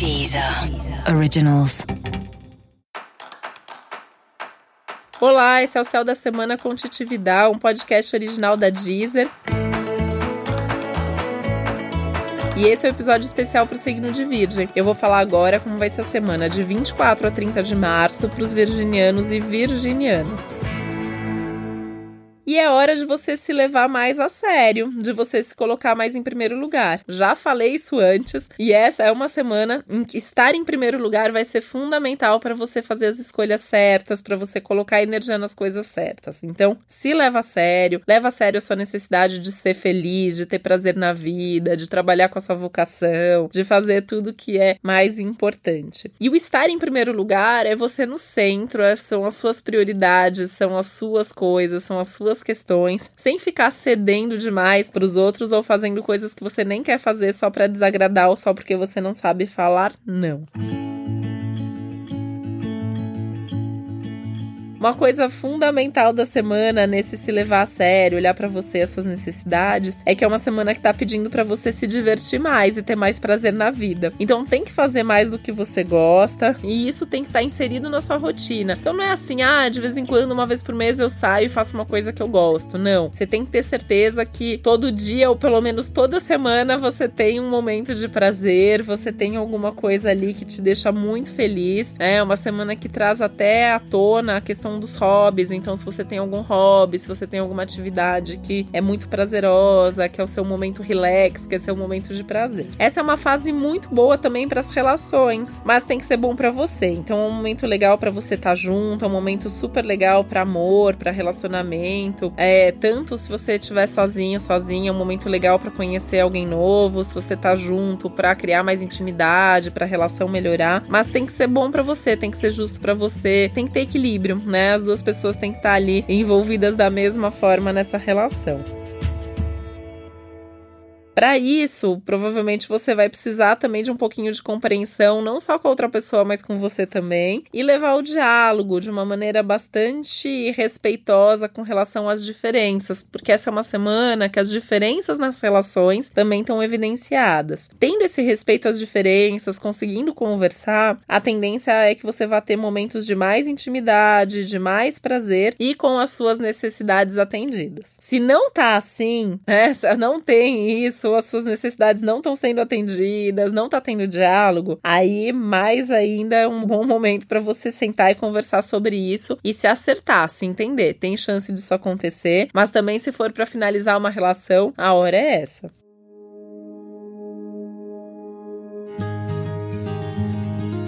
Deezer Originals. Olá, esse é o Céu da Semana com Titi Vidal, um podcast original da Deezer. E esse é o um episódio especial para o signo de Virgem. Eu vou falar agora como vai ser a semana de 24 a 30 de março para os virginianos e virginianas. E é hora de você se levar mais a sério, de você se colocar mais em primeiro lugar. Já falei isso antes, e essa é uma semana em que estar em primeiro lugar vai ser fundamental para você fazer as escolhas certas, para você colocar energia nas coisas certas. Então, se leva a sério, leva a sério a sua necessidade de ser feliz, de ter prazer na vida, de trabalhar com a sua vocação, de fazer tudo que é mais importante. E o estar em primeiro lugar é você no centro, é, são as suas prioridades, são as suas coisas, são as suas suas questões, sem ficar cedendo demais para os outros ou fazendo coisas que você nem quer fazer só para desagradar ou só porque você não sabe falar não. Uma coisa fundamental da semana nesse se levar a sério, olhar para você as suas necessidades, é que é uma semana que tá pedindo para você se divertir mais e ter mais prazer na vida. Então tem que fazer mais do que você gosta e isso tem que estar tá inserido na sua rotina. Então não é assim, ah, de vez em quando, uma vez por mês eu saio e faço uma coisa que eu gosto. Não. Você tem que ter certeza que todo dia ou pelo menos toda semana você tem um momento de prazer, você tem alguma coisa ali que te deixa muito feliz. É uma semana que traz até à tona a questão questão dos hobbies. Então, se você tem algum hobby, se você tem alguma atividade que é muito prazerosa, que é o seu momento relax, que é seu momento de prazer. Essa é uma fase muito boa também para as relações, mas tem que ser bom para você. Então, é um momento legal para você estar tá junto, é um momento super legal para amor, para relacionamento. É, tanto se você estiver sozinho, sozinha, é um momento legal para conhecer alguém novo, se você tá junto, para criar mais intimidade, para a relação melhorar, mas tem que ser bom para você, tem que ser justo para você, tem que ter equilíbrio, né? Né? As duas pessoas têm que estar ali envolvidas da mesma forma nessa relação. Para isso, provavelmente você vai precisar também de um pouquinho de compreensão, não só com a outra pessoa, mas com você também, e levar o diálogo de uma maneira bastante respeitosa com relação às diferenças, porque essa é uma semana que as diferenças nas relações também estão evidenciadas. Tendo esse respeito às diferenças, conseguindo conversar, a tendência é que você vá ter momentos de mais intimidade, de mais prazer e com as suas necessidades atendidas. Se não tá assim, né, não tem isso, as suas necessidades não estão sendo atendidas, não está tendo diálogo, aí mais ainda é um bom momento para você sentar e conversar sobre isso e se acertar, se entender. Tem chance disso acontecer, mas também se for para finalizar uma relação, a hora é essa.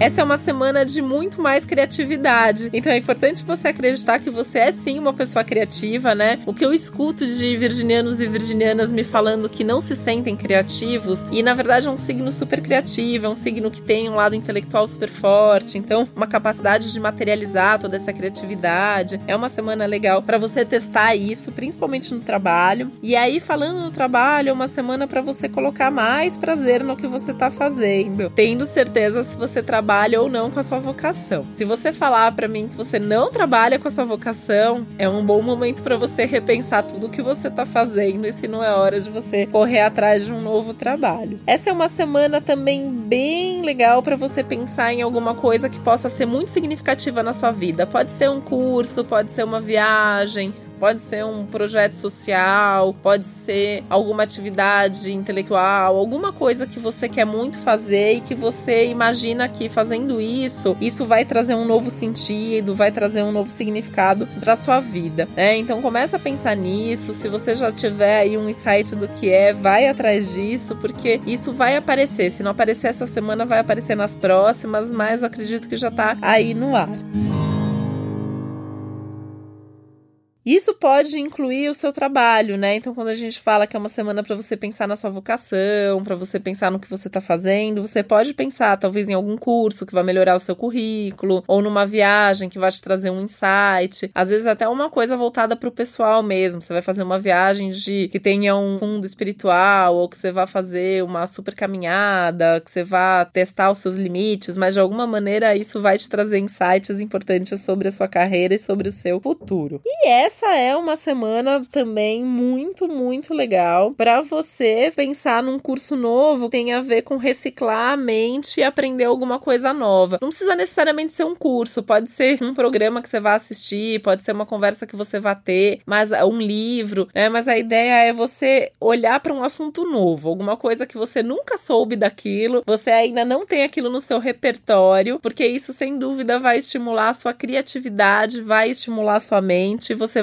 Essa é uma semana de muito mais criatividade. Então é importante você acreditar que você é sim uma pessoa criativa, né? O que eu escuto de virginianos e virginianas me falando que não se sentem criativos e na verdade é um signo super criativo, é um signo que tem um lado intelectual super forte, então uma capacidade de materializar toda essa criatividade. É uma semana legal para você testar isso, principalmente no trabalho. E aí falando no trabalho, é uma semana para você colocar mais prazer no que você tá fazendo, tendo certeza se você trabalha trabalha ou não com a sua vocação. Se você falar para mim que você não trabalha com a sua vocação, é um bom momento para você repensar tudo o que você tá fazendo e se não é hora de você correr atrás de um novo trabalho. Essa é uma semana também bem legal para você pensar em alguma coisa que possa ser muito significativa na sua vida. Pode ser um curso, pode ser uma viagem, Pode ser um projeto social, pode ser alguma atividade intelectual, alguma coisa que você quer muito fazer e que você imagina que fazendo isso, isso vai trazer um novo sentido, vai trazer um novo significado para sua vida, né? Então começa a pensar nisso. Se você já tiver aí um insight do que é, vai atrás disso, porque isso vai aparecer. Se não aparecer essa semana, vai aparecer nas próximas, mas acredito que já tá aí no ar. Isso pode incluir o seu trabalho, né? Então, quando a gente fala que é uma semana para você pensar na sua vocação, para você pensar no que você está fazendo, você pode pensar talvez em algum curso que vai melhorar o seu currículo, ou numa viagem que vai te trazer um insight. Às vezes, até uma coisa voltada para o pessoal mesmo. Você vai fazer uma viagem de que tenha um fundo espiritual, ou que você vai fazer uma super caminhada, que você vá testar os seus limites, mas de alguma maneira isso vai te trazer insights importantes sobre a sua carreira e sobre o seu futuro. E essa é uma semana também muito, muito legal para você pensar num curso novo que tem a ver com reciclar a mente e aprender alguma coisa nova. Não precisa necessariamente ser um curso, pode ser um programa que você vai assistir, pode ser uma conversa que você vai ter, mas um livro, né? Mas a ideia é você olhar para um assunto novo, alguma coisa que você nunca soube daquilo, você ainda não tem aquilo no seu repertório, porque isso sem dúvida vai estimular a sua criatividade, vai estimular a sua mente você